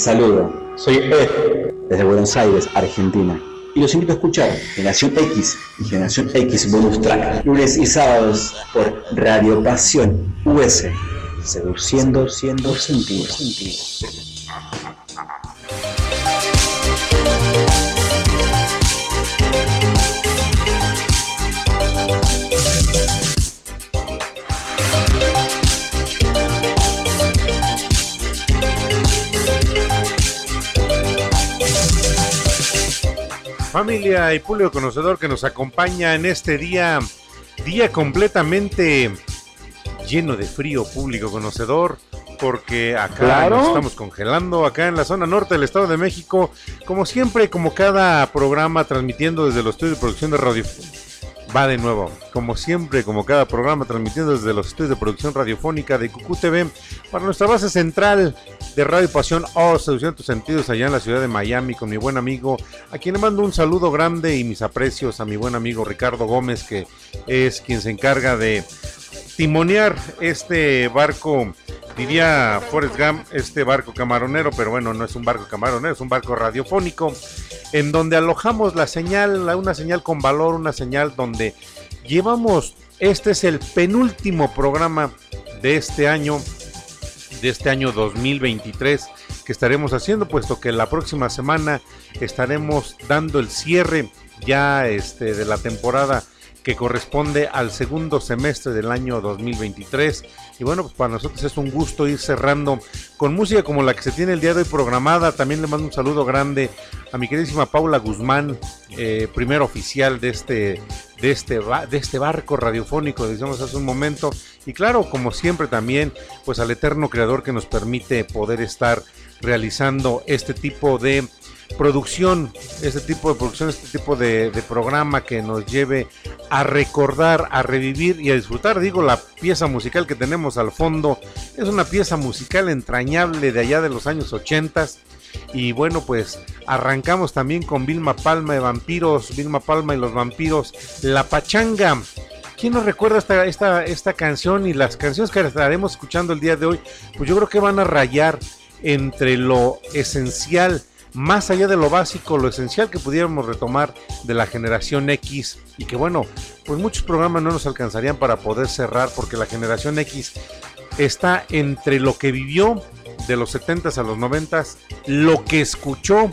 saludo. Soy Ed, desde Buenos Aires, Argentina. Y los invito a escuchar Generación X y Generación X Bonus Track, lunes y sábados por Radio Pasión US, seduciendo siendo sentido. Familia y público conocedor que nos acompaña en este día, día completamente lleno de frío, público conocedor, porque acá Claro. nos estamos congelando, acá en la zona norte del Estado de México, como siempre, como cada programa transmitiendo desde los estudios de producción de radio. Va de nuevo, como siempre, como cada programa transmitiendo desde los estudios de producción radiofónica de Cucú TV para nuestra base central de Radio Pasión. O Seducción tus sentidos allá en la ciudad de Miami con mi buen amigo, a quien le mando un saludo grande y mis aprecios a mi buen amigo Ricardo Gómez, que es quien se encarga de timonear este barco, diría Forrest Gump, este barco camaronero, pero bueno, no es un barco camaronero, es un barco radiofónico, en donde alojamos la señal, una señal con valor, una señal donde llevamos, este es el penúltimo programa de este año, de este año 2023 que estaremos haciendo, puesto que la próxima semana estaremos dando el cierre ya este, de la temporada que corresponde al segundo semestre del año 2023. Y bueno, pues para nosotros es un gusto ir cerrando con música como la que se tiene el día de hoy programada. También le mando un saludo grande a mi queridísima Paula Guzmán, eh, primer oficial de este, de, este, de este barco radiofónico, decíamos hace un momento. Y claro, como siempre también, pues al eterno creador que nos permite poder estar realizando este tipo de producción, este tipo de producción, este tipo de, programa que nos lleve a recordar, a revivir y a disfrutar. Digo, la pieza musical que tenemos al fondo es una pieza musical entrañable de allá de los años 80. Y bueno, pues arrancamos también con Vilma Palma de Vampiros, Vilma Palma y los Vampiros, La Pachanga. ¿Quién nos recuerda esta, esta, esta canción y las canciones que estaremos escuchando el día de hoy? Pues yo creo que van a rayar entre lo esencial, más allá de lo básico, lo esencial que pudiéramos retomar de la generación X y que bueno, pues muchos programas no nos alcanzarían para poder cerrar porque la generación X está entre lo que vivió de los 70s a los 90s, lo que escuchó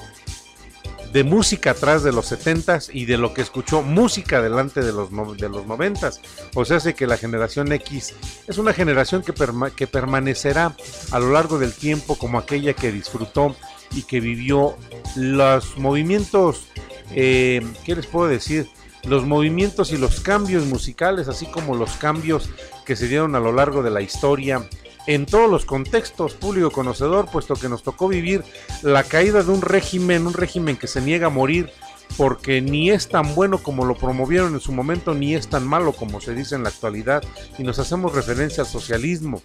de música atrás de los 70s y de lo que escuchó música delante de los, de los 90s. O sea, hace que la generación X es una generación que, que permanecerá a lo largo del tiempo como aquella que disfrutó y que vivió los movimientos, eh, ¿qué les puedo decir? Los movimientos y los cambios musicales, así como los cambios que se dieron a lo largo de la historia en todos los contextos, público conocedor, puesto que nos tocó vivir la caída de un régimen, un régimen que se niega a morir porque ni es tan bueno como lo promovieron en su momento, ni es tan malo como se dice en la actualidad, y nos hacemos referencia al socialismo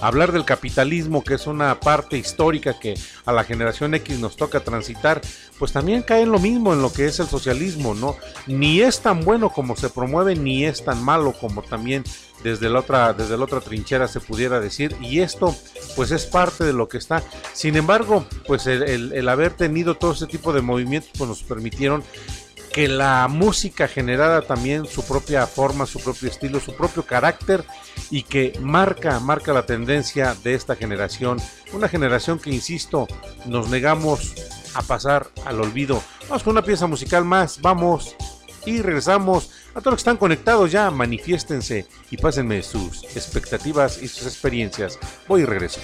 hablar del capitalismo, que es una parte histórica que a la generación X nos toca transitar, pues también cae en lo mismo en lo que es el socialismo, ¿no? Ni es tan bueno como se promueve, ni es tan malo como también desde la otra, desde la otra trinchera se pudiera decir, y esto pues es parte de lo que está. Sin embargo, pues el, el, haber tenido todo ese tipo de movimientos pues nos permitieron que la música generara también su propia forma, su propio estilo, su propio carácter y que marca, marca la tendencia de esta generación. Una generación que, insisto, nos negamos a pasar al olvido. Vamos con una pieza musical más, vamos y regresamos. A todos los que están conectados ya, manifiéstense y pásenme sus expectativas y sus experiencias. Voy y regreso.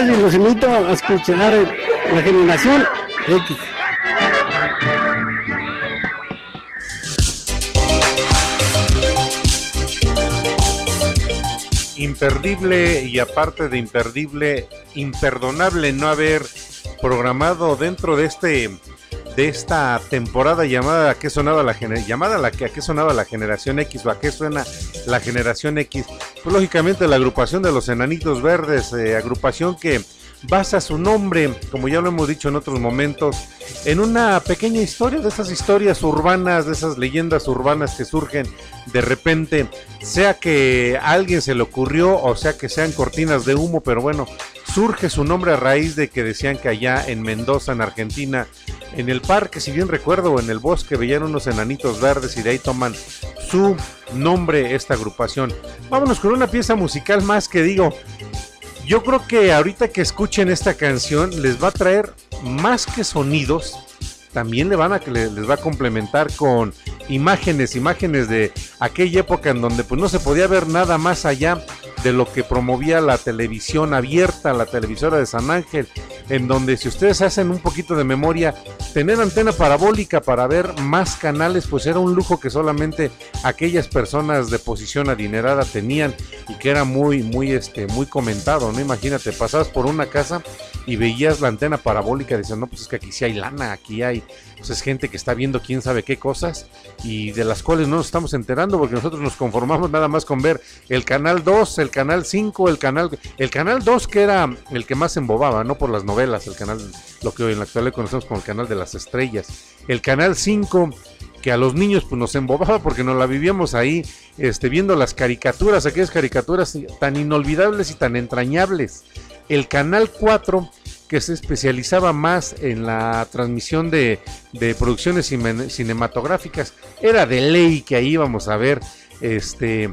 Y los invito a escuchar la generación X. imperdible y aparte de imperdible, imperdonable no haber programado dentro de este de esta temporada llamada a qué sonaba la llamada la que a qué sonaba la generación X o a qué suena la generación X pues lógicamente la agrupación de los enanitos verdes eh, agrupación que basa su nombre, como ya lo hemos dicho en otros momentos, en una pequeña historia de esas historias urbanas, de esas leyendas urbanas que surgen de repente, sea que a alguien se le ocurrió o sea que sean cortinas de humo, pero bueno, surge su nombre a raíz de que decían que allá en Mendoza, en Argentina, en el parque, si bien recuerdo, en el bosque veían unos enanitos verdes y de ahí toman su nombre esta agrupación. Vámonos con una pieza musical más que digo, yo creo que ahorita que escuchen esta canción les va a traer más que sonidos, también le van a les va a complementar con imágenes, imágenes de aquella época en donde pues no se podía ver nada más allá de lo que promovía la televisión abierta, la televisora de San Ángel, en donde si ustedes hacen un poquito de memoria, tener antena parabólica para ver más canales, pues era un lujo que solamente aquellas personas de posición adinerada tenían y que era muy, muy, este, muy comentado, ¿no? Imagínate, pasabas por una casa y veías la antena parabólica y no, pues es que aquí sí hay lana, aquí hay pues es gente que está viendo quién sabe qué cosas y de las cuales no nos estamos enterando porque nosotros nos conformamos nada más con ver el canal 2, el canal 5, el canal el canal 2 que era el que más embobaba, no por las novelas, el canal lo que hoy en la actualidad conocemos como el canal de las estrellas. El canal 5 que a los niños pues nos embobaba porque nos la vivíamos ahí este viendo las caricaturas, aquellas caricaturas tan inolvidables y tan entrañables. El canal 4 que se especializaba más en la transmisión de, producciones cinematográficas. Era de ley que ahí íbamos a ver este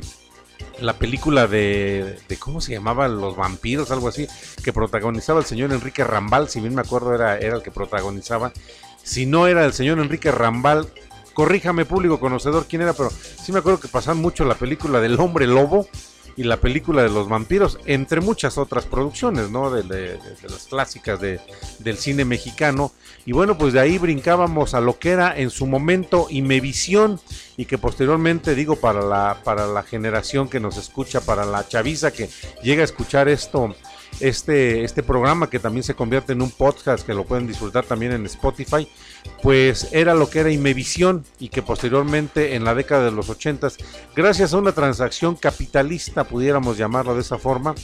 la película de, cómo se llamaba los vampiros algo así que protagonizaba el señor Enrique Rambal si bien me acuerdo era, era el que protagonizaba si no era el señor Enrique Rambal corríjame público conocedor quién era pero sí me acuerdo que pasaban mucho la película del hombre lobo y la película de los vampiros, entre muchas otras producciones, ¿no? De, las clásicas de, del cine mexicano. Y bueno, pues de ahí brincábamos a lo que era en su momento Imevisión y que posteriormente, digo, para la, para la generación que nos escucha, para la chaviza que llega a escuchar esto este, este programa que también se convierte en un podcast que lo pueden disfrutar también en Spotify, pues era lo que era Imevisión y que posteriormente en la década de los 80, gracias a una transacción capitalista, pudiéramos llamarlo de esa forma,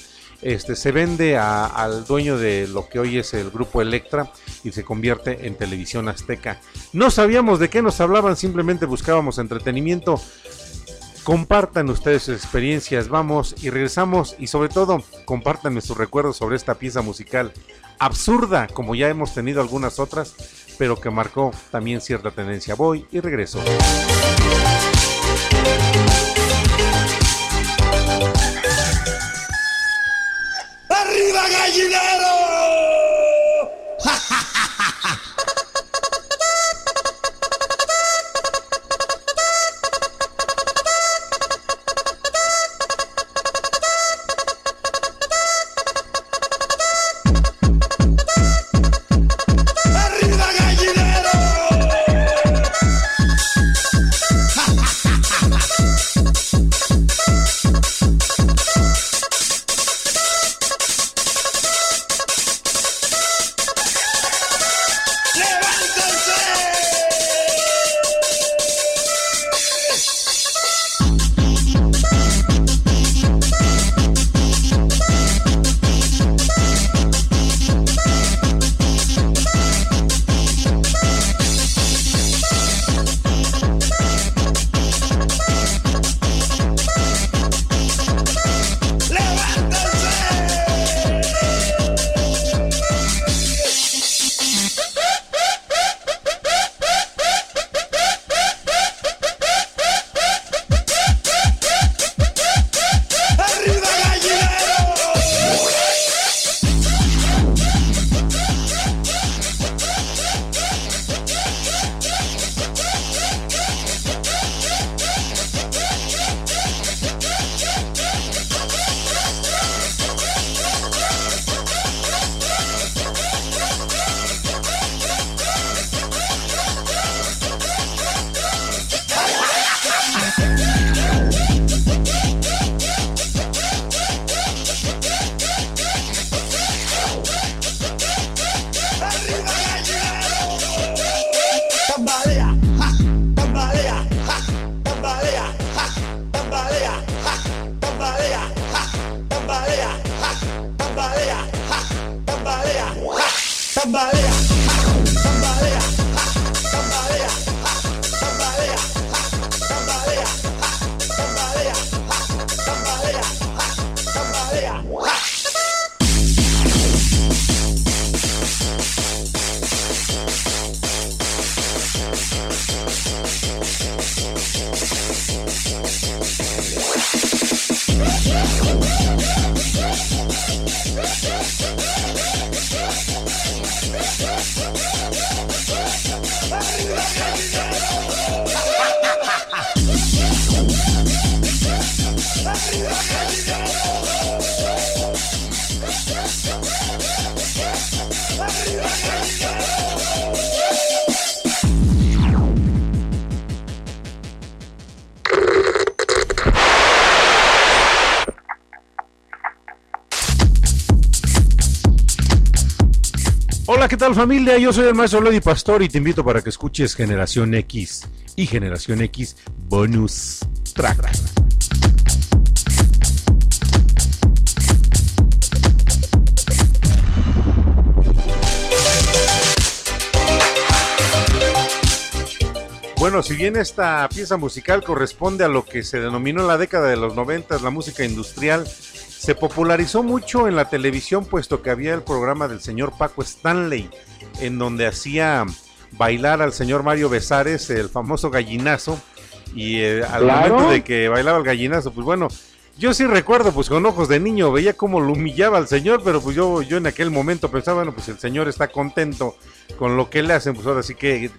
este, se vende al dueño de lo que hoy es el grupo Electra y se convierte en televisión azteca. No sabíamos de qué nos hablaban, simplemente buscábamos entretenimiento Compartan ustedes sus experiencias, vamos y regresamos y sobre todo compartan sus recuerdos sobre esta pieza musical absurda como ya hemos tenido algunas otras, pero que marcó también cierta tendencia. Voy y regreso. ¡Arriba gallinero! ¿Qué tal familia? Yo soy el maestro Lady Pastor y te invito para que escuches Generación X y Generación X Bonus Track. Bueno, si bien esta pieza musical corresponde a lo que se denominó en la década de los 90 la música industrial, se popularizó mucho en la televisión puesto que había el programa del señor Paco Stanley, en donde hacía bailar al señor Mario Besares, el famoso gallinazo, y eh, al Claro. momento de que bailaba el gallinazo, pues bueno, yo sí recuerdo, pues con ojos de niño, veía cómo lo humillaba al señor, pero pues yo, yo en aquel momento pensaba, bueno, pues el señor está contento con lo que le hacen, pues ahora sí que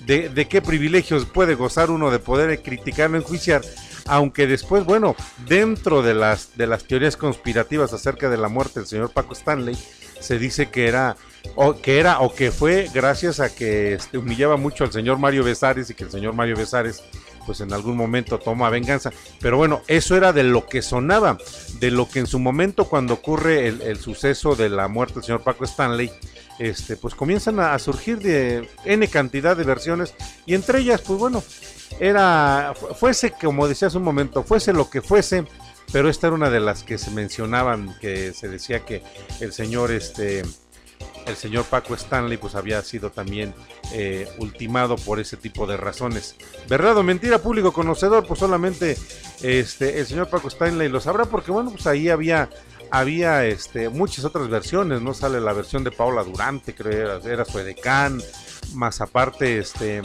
de, de qué privilegios puede gozar uno de poder criticarlo, enjuiciar, aunque después, bueno, dentro de las, de las teorías conspirativas acerca de la muerte del señor Paco Stanley, se dice que era o que era o que fue gracias a que este, humillaba mucho al señor Mario Besares y que el señor Mario Besares pues en algún momento toma venganza. Pero bueno, eso era de lo que sonaba, de lo que en su momento cuando ocurre el, el suceso de la muerte del señor Paco Stanley, este, pues comienzan a, surgir de N cantidad de versiones y entre ellas, pues bueno, era, fu- fuese como decía hace un momento, fuese lo que fuese, pero esta era una de las que se mencionaban, que se decía que el señor, este, el señor Paco Stanley, pues había sido también eh, ultimado por ese tipo de razones. ¿Verdad o mentira, público conocedor? Pues solamente este, el señor Paco Stanley lo sabrá, porque bueno, pues ahí había había este, muchas otras versiones, ¿no? Sale la versión de Paola Durante, creo era, era su edecán, más aparte este,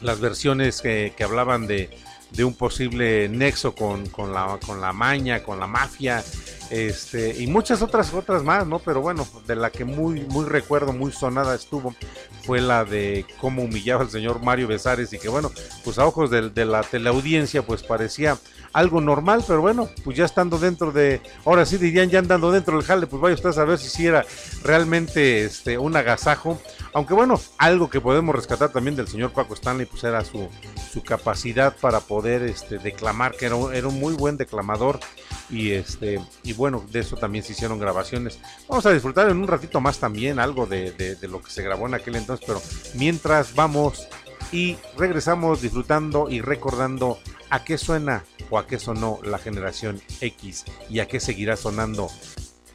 las versiones que, que hablaban de, de un posible nexo con, con, la, con la maña, con la mafia, este, y muchas otras otras más, ¿no? Pero bueno, de la que muy, muy recuerdo, muy sonada estuvo, fue la de cómo humillaba al señor Mario Besares y que bueno, pues a ojos de, de la teleaudiencia, pues parecía algo normal, pero bueno, pues ya estando dentro de, ahora sí dirían ya andando dentro del jale, pues vaya usted a saber si sí era realmente este, un agasajo, aunque bueno, algo que podemos rescatar también del señor Paco Stanley, pues era su, su capacidad para poder este, declamar, que era un, era un muy buen declamador, y este, y bueno, de eso también se hicieron grabaciones. Vamos a disfrutar en un ratito más también algo de, de, de lo que se grabó en aquel entonces, pero mientras vamos y regresamos disfrutando y recordando a qué suena o a qué sonó la generación X y a qué seguirá sonando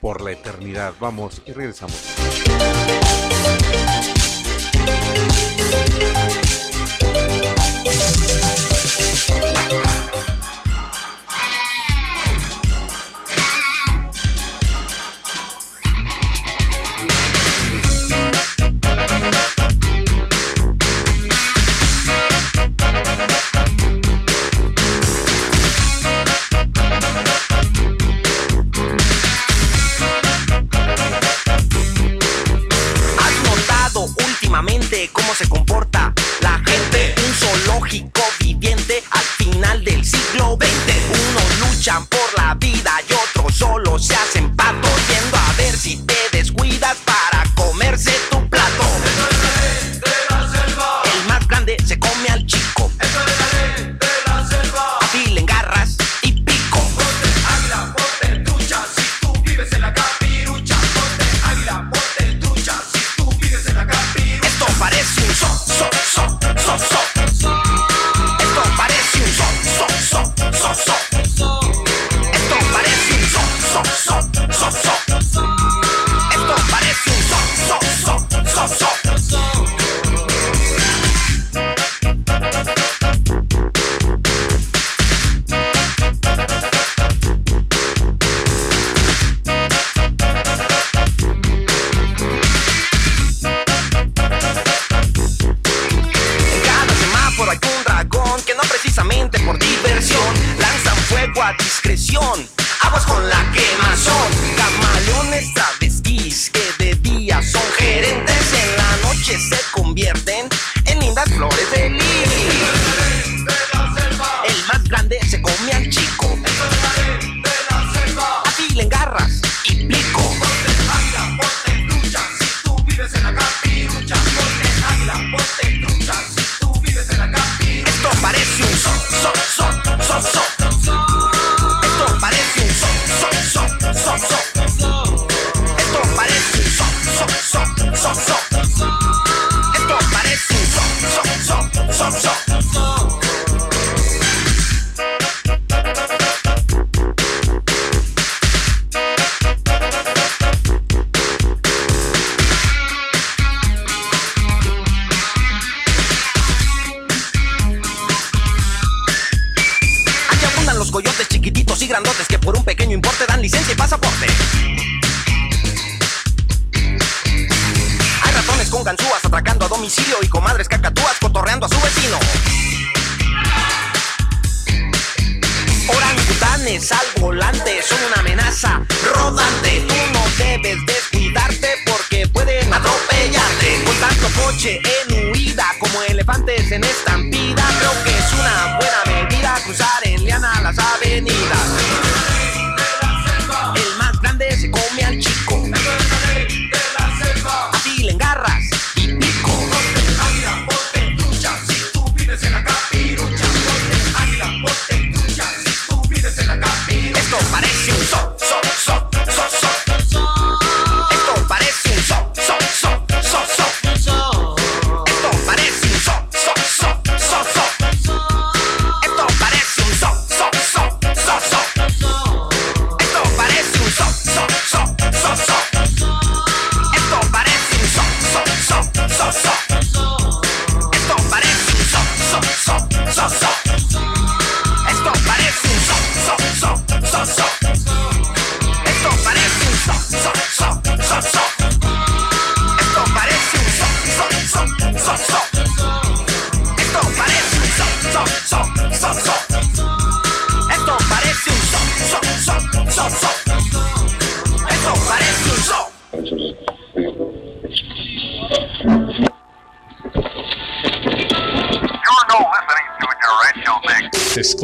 por la eternidad. Vamos y regresamos.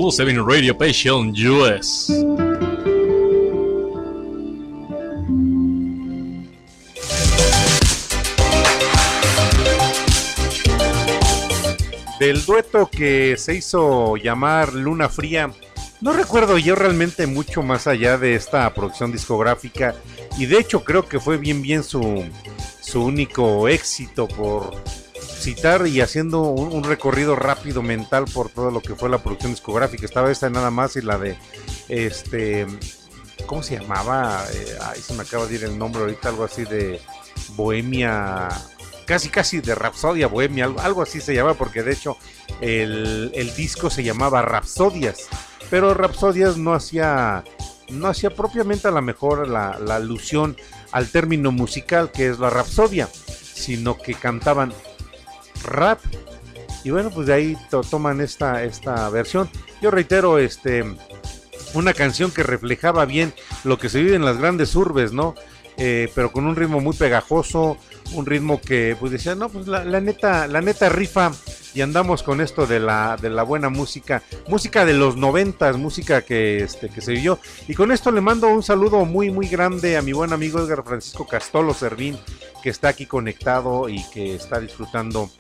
Exclusive Radio Passion US. Del dueto que se hizo llamar Luna Fría, no recuerdo yo realmente mucho más allá de esta producción discográfica y de hecho creo que fue bien bien su, su único éxito por citar y haciendo un, recorrido rápido mental por todo lo que fue la producción discográfica. Estaba esta nada más y la de este ¿cómo se llamaba? Eh, ahí se me acaba de ir el nombre ahorita, algo así de Bohemia, casi casi de Rapsodia Bohemia, algo, algo así se llama, porque de hecho el, el disco se llamaba Rapsodias, pero Rapsodias no hacía, no hacía propiamente a lo mejor la, la alusión al término musical que es la Rapsodia, sino que cantaban rap. Y bueno, pues de ahí to- toman esta, esta versión. Yo reitero, este, una canción que reflejaba bien lo que se vive en las grandes urbes, ¿no? Eh, pero con un ritmo muy pegajoso, un ritmo que pues decía, no, pues la, la neta, la neta rifa y andamos con esto de la, de la buena música, música de los noventas, música que, este, que se vivió. Y con esto le mando un saludo muy, muy grande a mi buen amigo Edgar Francisco Castolo Servín, que está aquí conectado y que está disfrutando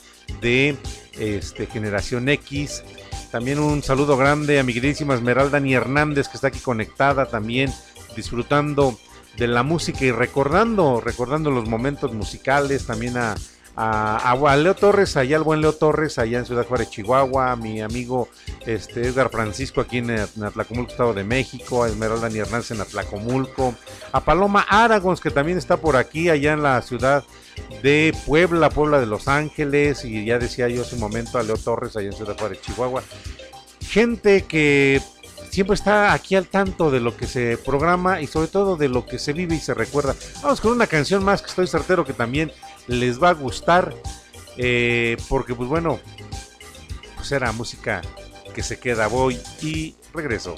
de este, Generación X. También un saludo grande a mi queridísima Esmeralda Ni Hernández, que está aquí conectada también, disfrutando de la música y recordando, recordando los momentos musicales, también a, a, Leo Torres, allá al buen Leo Torres, allá en Ciudad Juárez, Chihuahua, a mi amigo este, Edgar Francisco aquí en, en Atlacomulco, Estado de México, a Esmeralda Hernández en Atlacomulco, a Paloma Aragons, que también está por aquí, allá en la ciudad de Puebla, Puebla de Los Ángeles, y ya decía yo hace un momento a Leo Torres, allá en Ciudad Juárez, Chihuahua. Gente que siempre está aquí al tanto de lo que se programa y sobre todo de lo que se vive y se recuerda. Vamos con una canción más que estoy certero que también les va a gustar, eh, porque pues bueno, pues era música que se queda, voy y regreso.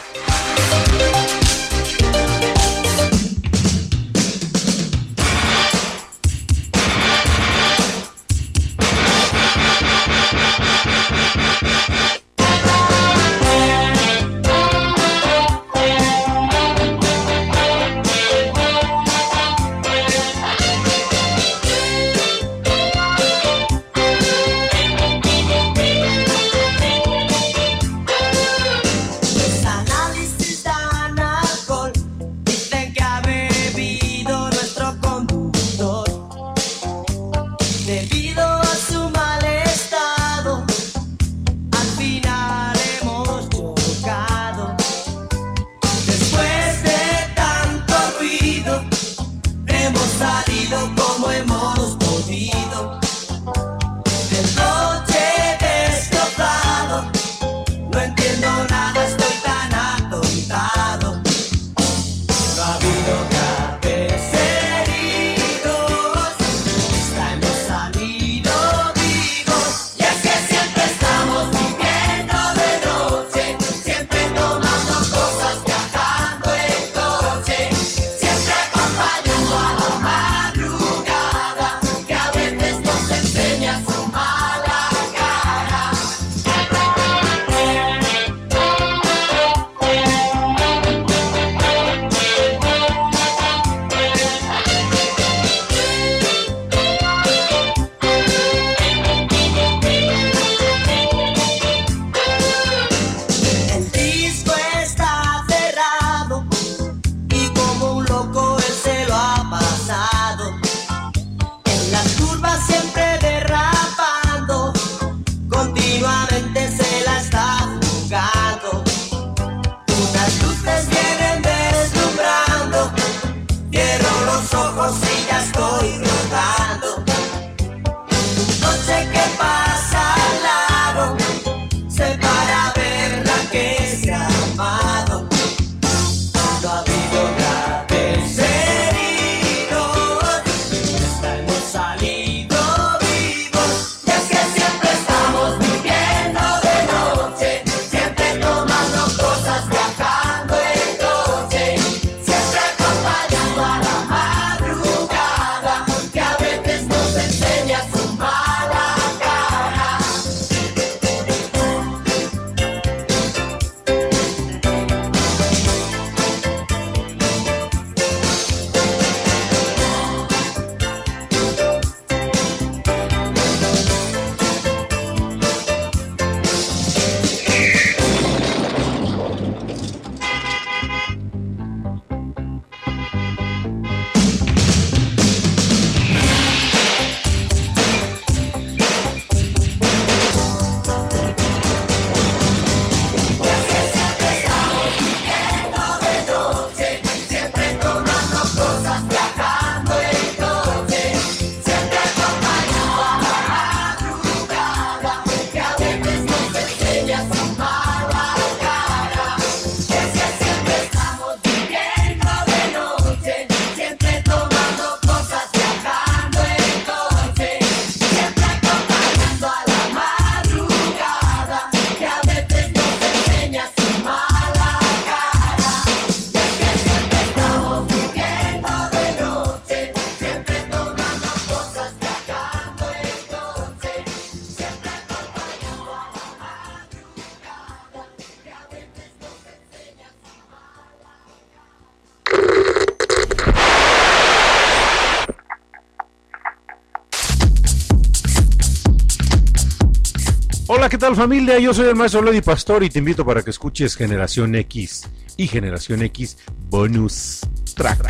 Tal familia? Yo soy el maestro Lady Pastor y te invito para que escuches Generación X y Generación X Bonus Track.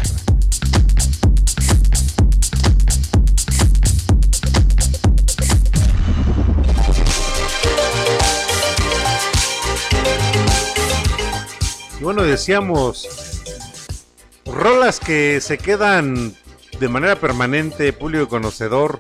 Bueno, decíamos, rolas que se quedan de manera permanente, público conocedor,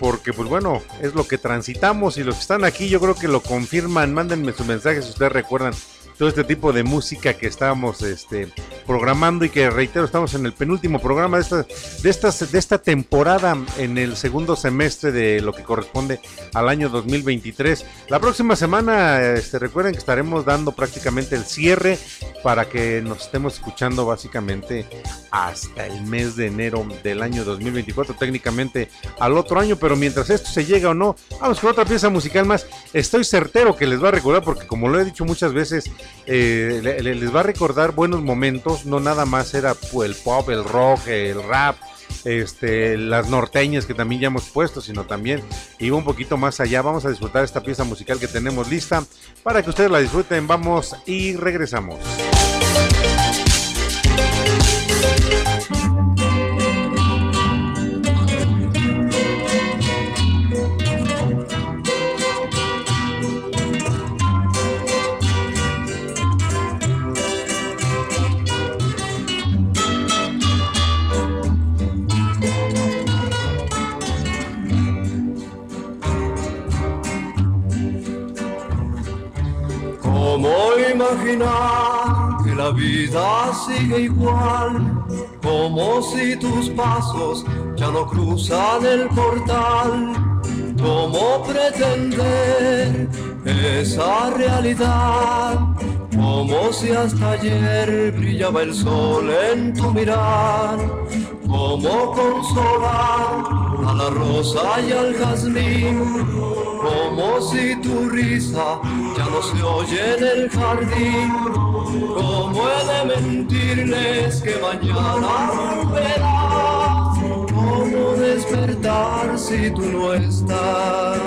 porque pues bueno, es lo que transitamos y los que están aquí yo creo que lo confirman, mándenme sus mensajes si ustedes recuerdan todo este tipo de música que estamos este, programando y que reitero, estamos en el penúltimo programa de esta, de, estas, de esta temporada en el segundo semestre de lo que corresponde al año 2023. La próxima semana, este, recuerden que estaremos dando prácticamente el cierre para que nos estemos escuchando básicamente hasta el mes de enero del año 2024, técnicamente al otro año, pero mientras esto se llega o no, vamos con otra pieza musical más. Estoy certero que les va a recordar, porque como lo he dicho muchas veces, eh, le- le- les va a recordar buenos momentos, no nada más era pues, el pop, el rock, el rap, este, las norteñas que también ya hemos puesto, sino también iba un poquito más allá. Vamos a disfrutar esta pieza musical que tenemos lista para que ustedes la disfruten. Vamos y regresamos. Imaginar que la vida sigue igual? Como si tus pasos ya no cruzan el portal. ¿Cómo pretender esa realidad? Como si hasta ayer brillaba el sol en tu mirar. ¿Cómo consolar a la rosa y al jazmín? Como si tu risa ya no se oye en el jardín. ¿Cómo he de mentirles que mañana volverás? ¿Cómo despertar si tú no estás?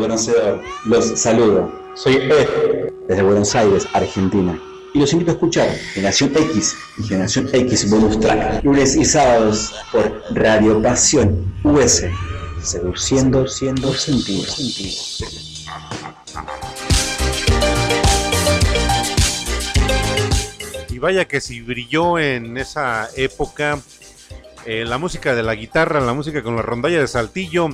Conocedor, los saludo. Soy Ed, desde Buenos Aires, Argentina. Y los invito a escuchar Generación X y Generación X Bonus Track, lunes y sábados por Radio Pasión US, seduciendo siendo sentido. Y vaya que si brilló en esa época eh, la música de la guitarra, la música con la rondalla de saltillo.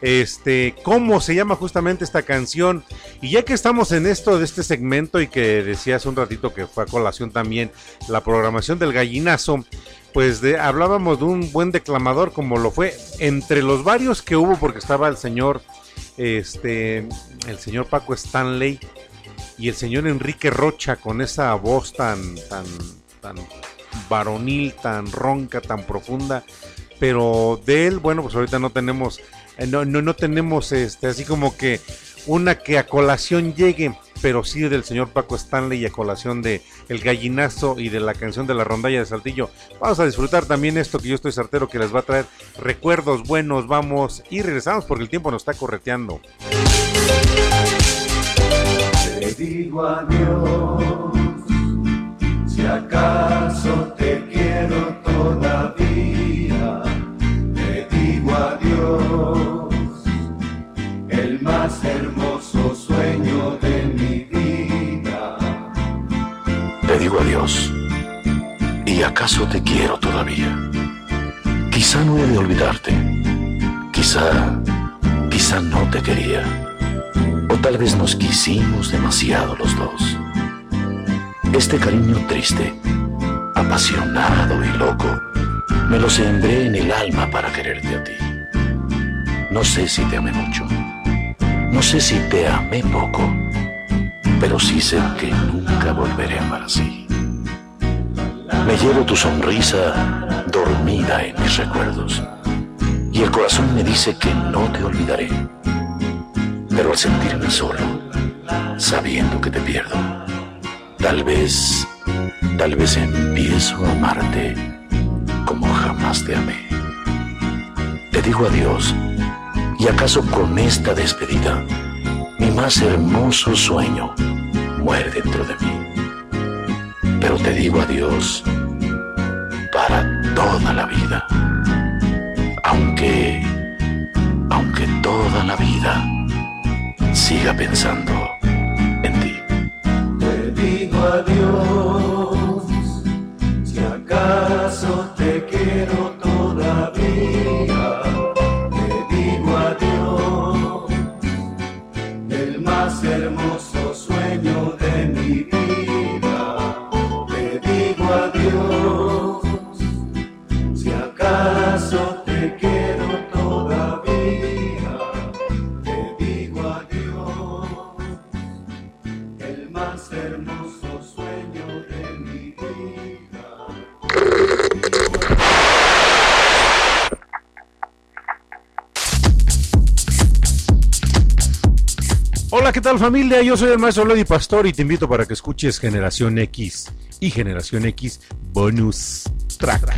Este, ¿cómo se llama justamente esta canción? Y ya que estamos en esto de este segmento y que decía hace un ratito que fue a colación también la programación del gallinazo, pues de, hablábamos de un buen declamador como lo fue entre los varios que hubo porque estaba el señor este el señor Paco Stanley y el señor Enrique Rocha con esa voz tan tan tan varonil, tan ronca, tan profunda, pero de él, bueno, pues ahorita no tenemos no, no, no tenemos este así como que una que a colación llegue, pero sí del señor Paco Stanley y a colación de El Gallinazo y de la canción de la rondalla de Saltillo. Vamos a disfrutar también esto que yo estoy certero que les va a traer recuerdos buenos. Vamos y regresamos porque el tiempo nos está correteando. Te digo adiós, si acaso te quiero todavía. Digo adiós, el más hermoso sueño de mi vida. Te digo adiós. ¿Y acaso te quiero todavía? Quizá no he de olvidarte. Quizá, quizá no te quería. O tal vez nos quisimos demasiado los dos. Este cariño triste, apasionado y loco, me lo sembré en el alma para quererte a ti. No sé si te amé mucho. No sé si te amé poco. Pero sí sé que nunca volveré a amar así. Me llevo tu sonrisa dormida en mis recuerdos. Y el corazón me dice que no te olvidaré. Pero al sentirme solo, sabiendo que te pierdo, tal vez, tal vez empiezo a amarte como jamás te amé. Te digo adiós, y acaso con esta despedida, mi más hermoso sueño muere dentro de mí. Pero te digo adiós para toda la vida. Aunque, aunque toda la vida siga pensando familia? Yo soy el maestro Lady Pastor y te invito para que escuches Generación X y Generación X Bonus Track.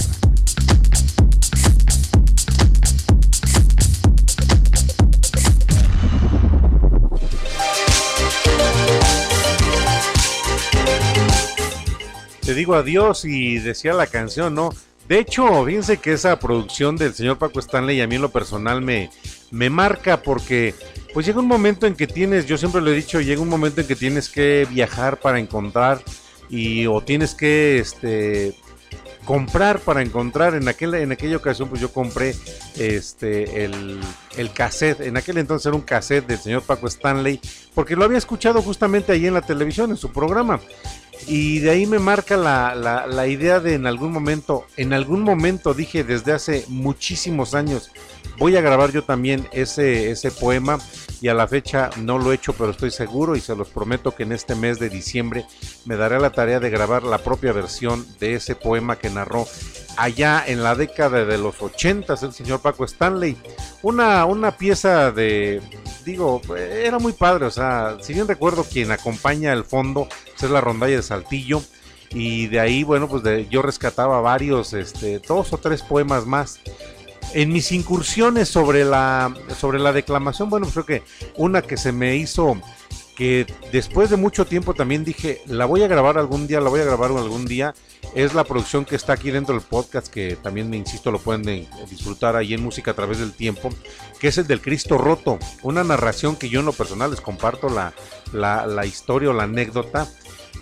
Te digo adiós y decía la canción, ¿no? De hecho, fíjense que esa producción del señor Paco Stanley a mí en lo personal me, me marca porque pues llega un momento en que tienes, yo siempre lo he dicho, llega un momento en que tienes que viajar para encontrar y o tienes que este comprar para encontrar. En aquel en aquella ocasión pues yo compré este el, el cassette. En aquel entonces era un cassette del señor Paco Stanley porque lo había escuchado justamente ahí en la televisión en su programa y de ahí me marca la, la, la idea de en algún momento en algún momento dije desde hace muchísimos años voy a grabar yo también ese, ese poema y a la fecha no lo he hecho, pero estoy seguro y se los prometo que en este mes de diciembre me daré la tarea de grabar la propia versión de ese poema que narró allá en la década de los 80 el señor Paco Stanley. Una, una pieza de, digo, era muy padre, o sea, si bien recuerdo quien acompaña el fondo pues es la rondalla de Saltillo y de ahí, bueno, pues de, yo rescataba varios, este, dos o tres poemas más en mis incursiones sobre la sobre la declamación, bueno, pues creo que una que se me hizo que después de mucho tiempo también dije, la voy a grabar algún día, la voy a grabar algún día, es la producción que está aquí dentro del podcast, que también me insisto, lo pueden eh, disfrutar ahí en Música a través del tiempo, que es el del Cristo Roto, una narración que yo en lo personal les comparto la, la, historia o la anécdota,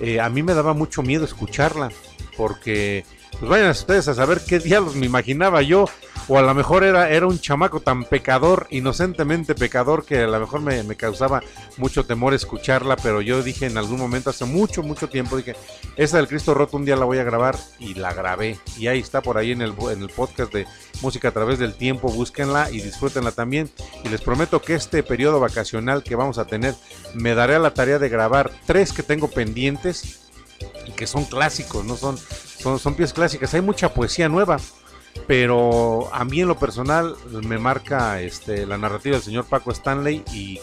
eh, a mí me daba mucho miedo escucharla, porque pues vayan ustedes a saber qué diablos me imaginaba yo, o a lo mejor era, era un chamaco tan pecador, inocentemente pecador, que a lo mejor me, causaba mucho temor escucharla, pero yo dije en algún momento, hace mucho, mucho tiempo, dije, esa del Cristo Roto un día la voy a grabar, y la grabé, y ahí está por ahí en el, en el podcast de Música a través del tiempo, búsquenla y disfrútenla también, y les prometo que este periodo vacacional que vamos a tener, me daré a la tarea de grabar tres que tengo pendientes, y que son clásicos, no son, son, son piezas clásicas, hay mucha poesía nueva, pero a mí en lo personal me marca este, la narrativa del señor Paco Stanley y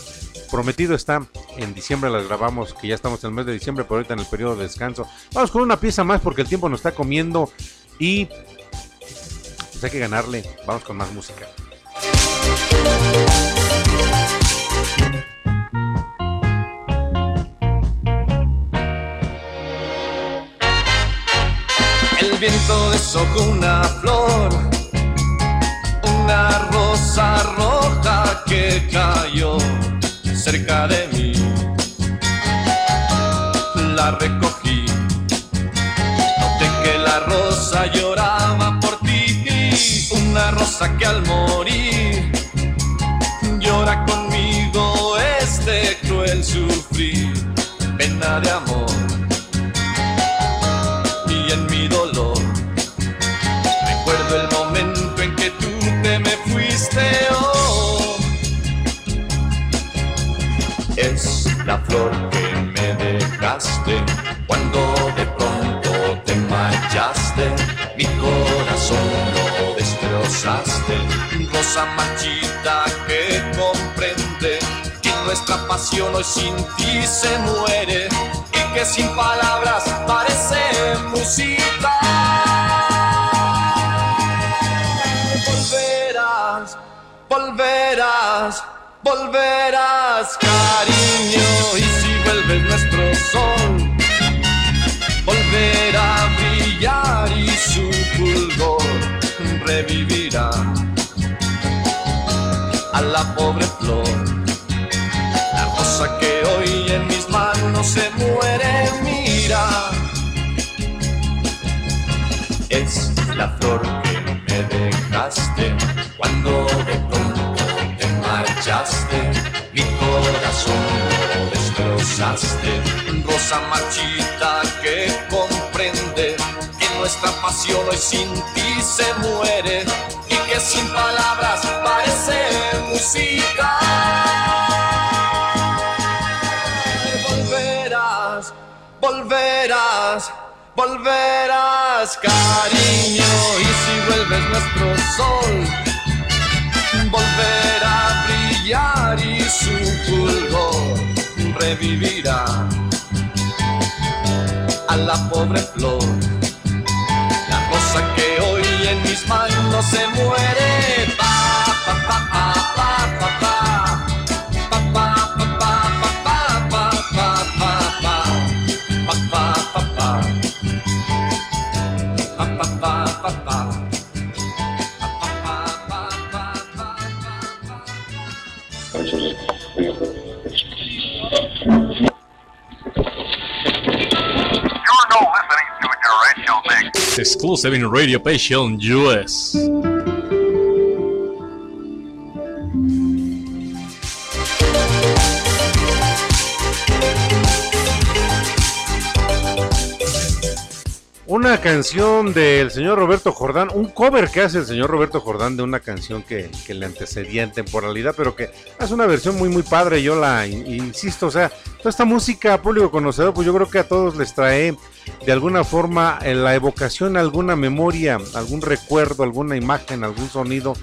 prometido está, en diciembre las grabamos, que ya estamos en el mes de diciembre, pero ahorita en el periodo de descanso. Vamos con una pieza más porque el tiempo nos está comiendo y pues hay que ganarle. Vamos con más música. El viento deshojó una flor, una rosa roja que cayó cerca de mí. La recogí, noté que la rosa lloraba por ti, una rosa que al morir llora conmigo este cruel sufrir, pena de amor. Rosa marchita que comprende que nuestra pasión hoy sin ti se muere y que sin palabras parece música. Volverás, volverás, volverás, cariño, a la pobre flor. La rosa que hoy en mis manos se muere, mira. Es la flor que me dejaste cuando de pronto te marchaste. Mi corazón lo destrozaste, rosa marchita que que nuestra pasión hoy sin ti se muere y que sin palabras parece música. Volverás, volverás, volverás, cariño, y si vuelves nuestro sol volverá a brillar y su fulgor revivirá a la pobre flor. Guzmán no se muere. Pa, pa, pa, pa, pa, pa, pa. Exclusive in Radio Passion US. Canción del señor Roberto Jordán, un cover que hace el señor Roberto Jordán de una canción que, que le antecedía en temporalidad, pero que es una versión muy muy padre, yo la in- insisto, o sea, toda esta música público conocedor, pues yo creo que a todos les trae de alguna forma en la evocación alguna memoria, algún recuerdo, alguna imagen, algún sonido,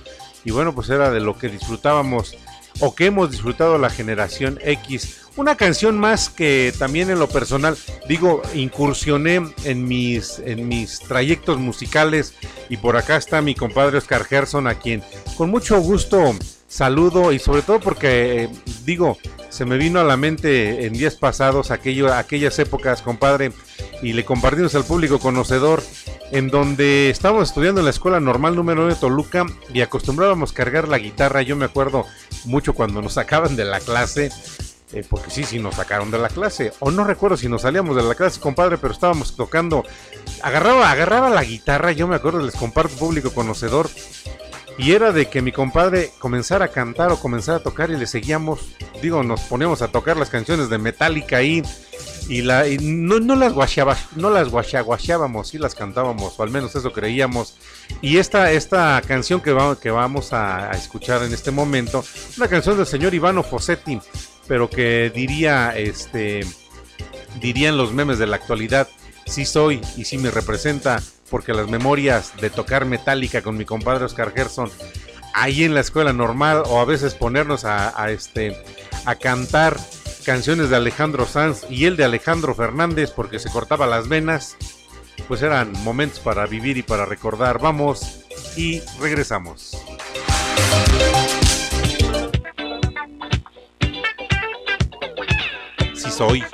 y bueno, pues era de lo que disfrutábamos o que hemos disfrutado la generación X. Una canción más que también en lo personal, digo, incursioné en mis, en mis trayectos musicales y por acá está mi compadre Oscar Gerson, a quien con mucho gusto saludo y sobre todo porque, eh, digo, se me vino a la mente en días pasados aquello, aquellas épocas, compadre, y le compartimos al público conocedor en donde estábamos estudiando en la escuela normal número 9 de Toluca y acostumbrábamos cargar la guitarra. Yo me acuerdo mucho cuando nos sacaban de la clase, eh, porque sí, sí nos sacaron de la clase, o no recuerdo si nos salíamos de la clase, compadre, pero estábamos tocando, agarraba, agarraba la guitarra, yo me acuerdo, les comparto público conocedor, y era de que mi compadre comenzara a cantar o comenzara a tocar y le seguíamos, digo, nos poníamos a tocar las canciones de Metallica ahí. Y, no, las guacheaba, no las guachaguacheábamos, sí las cantábamos, o al menos eso creíamos. Y esta, esta canción que, que vamos a, a escuchar en este momento, una canción del señor Ivano Fossetti, pero que diría, este, dirían los memes de la actualidad, sí soy y sí me representa, porque las memorias de tocar Metallica con mi compadre Oscar Gerson ahí en la escuela normal o a veces ponernos a, a, este a cantar canciones de Alejandro Sanz y el de Alejandro Fernández porque se cortaba las venas pues eran momentos para vivir y para recordar. Vamos y regresamos soy.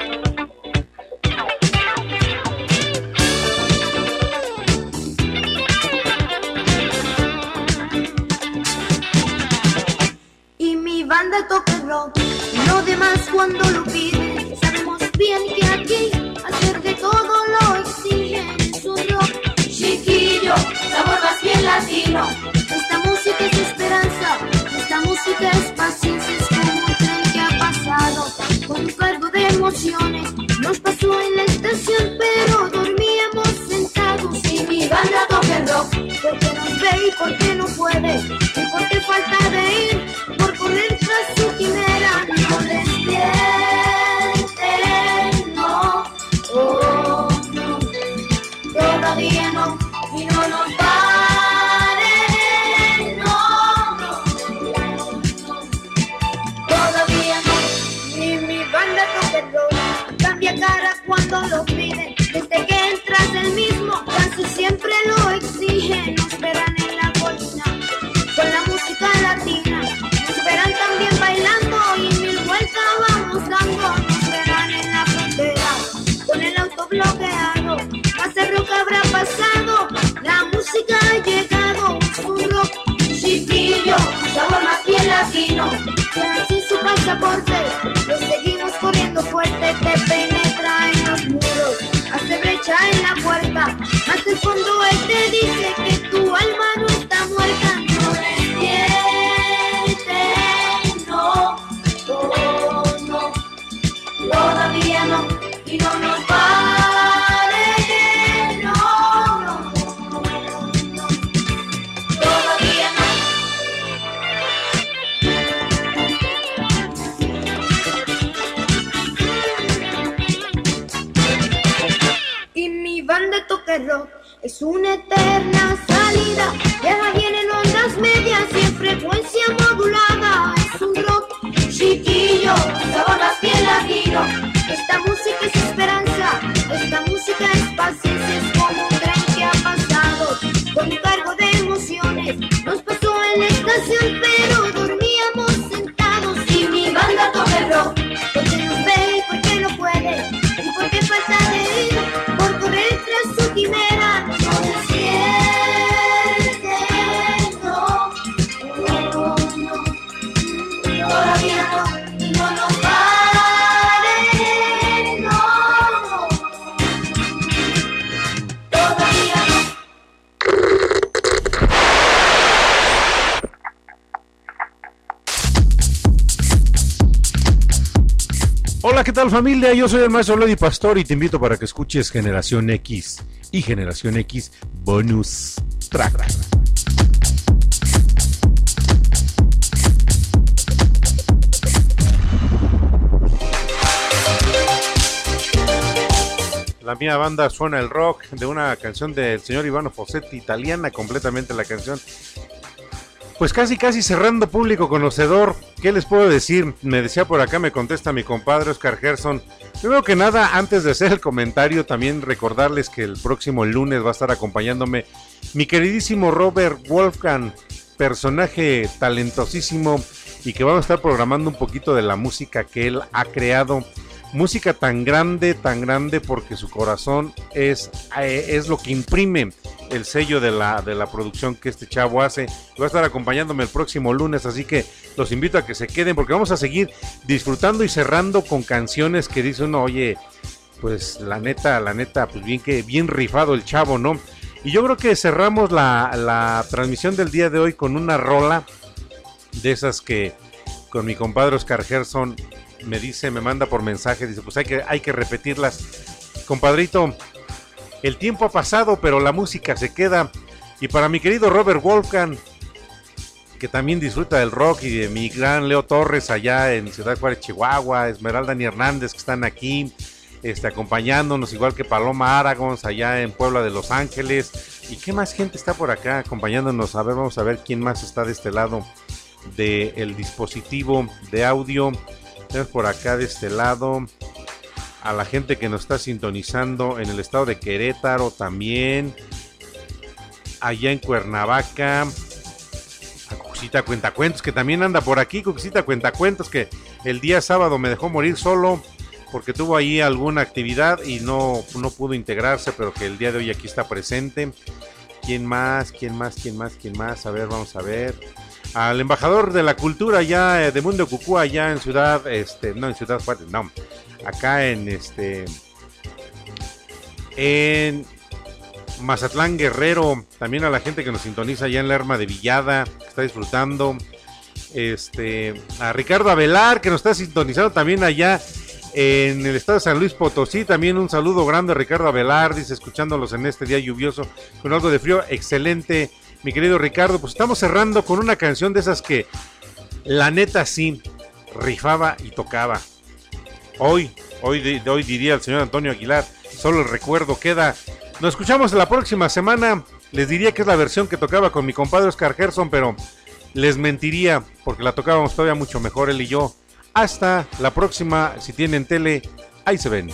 Y mi banda toca rock, lo demás cuando lo piden. Sabemos bien que aquí hacer de todo lo exigen. Es un rock chiquillo, sabor más bien latino. Esta música es esperanza, esta música es paciencia emociones nos pasó en la estación, pero dormíamos sentados. Y mi banda toca rock, porque nos ve y porque no puede, y porque falta de pasaporte, tal familia? Yo soy el maestro Lady Pastor y te invito para que escuches Generación X y Generación X Bonus Track. La mía banda suena el rock de una canción del señor Ivano Fossetti, italiana completamente la canción. Pues casi casi cerrando público conocedor, ¿qué les puedo decir? Me decía por acá, me contesta mi compadre Oscar Gerson. Primero que nada, antes de hacer el comentario, también recordarles que el próximo lunes va a estar acompañándome mi queridísimo Robert Wolfgang, personaje talentosísimo y que vamos a estar programando un poquito de la música que él ha creado. Música tan grande, tan grande porque su corazón es, eh, es lo que imprime el sello de la, de la producción que este chavo hace. Va a estar acompañándome el próximo lunes, así que los invito a que se queden porque vamos a seguir disfrutando y cerrando con canciones que dice uno, oye, pues la neta, la neta, pues bien que bien rifado el chavo, ¿no? Y yo creo que cerramos la, la transmisión del día de hoy con una rola de esas que con mi compadre Oscar Gerson me dice, me manda por mensaje, dice, pues hay que, hay que repetirlas. Compadrito, el tiempo ha pasado, pero la música se queda. Y para mi querido Robert Wolfgang, que también disfruta del rock, y de mi gran Leo Torres allá en Ciudad Juárez, Chihuahua, Esmeralda ni Hernández, que están aquí este, acompañándonos, igual que Paloma Aragons allá en Puebla de Los Ángeles. ¿Y qué más gente está por acá acompañándonos? A ver, vamos a ver quién más está de este lado del dispositivo de audio. Tenemos por acá de este lado a la gente que nos está sintonizando en el estado de Querétaro también. Allá en Cuernavaca. A Cuxita Cuentacuentos que también anda por aquí. Cuxita Cuentacuentos que el día sábado me dejó morir solo porque tuvo ahí alguna actividad y no, no pudo integrarse, pero que el día de hoy aquí está presente. ¿Quién más? ¿Quién más? ¿Quién más? ¿Quién más? A ver, vamos a ver al embajador de la cultura ya eh, de Mundo Cucú allá en Ciudad, este, no en Ciudad Juárez, no, acá en este, en Mazatlán Guerrero, también a la gente que nos sintoniza allá en la Arma de Villada, que está disfrutando, este, a Ricardo Avelar que nos está sintonizando también allá en el estado de San Luis Potosí. También un saludo grande a Ricardo Avelar, dice, escuchándolos en este día lluvioso con algo de frío. Excelente mi querido Ricardo, pues estamos cerrando con una canción de esas que la neta sí rifaba y tocaba. Hoy, hoy, hoy diría el señor Antonio Aguilar, solo el recuerdo queda. Nos escuchamos la próxima semana. Les diría que es la versión que tocaba con mi compadre Oscar Gerson, pero les mentiría porque la tocábamos todavía mucho mejor él y yo. Hasta la próxima, si tienen tele, ahí se ven.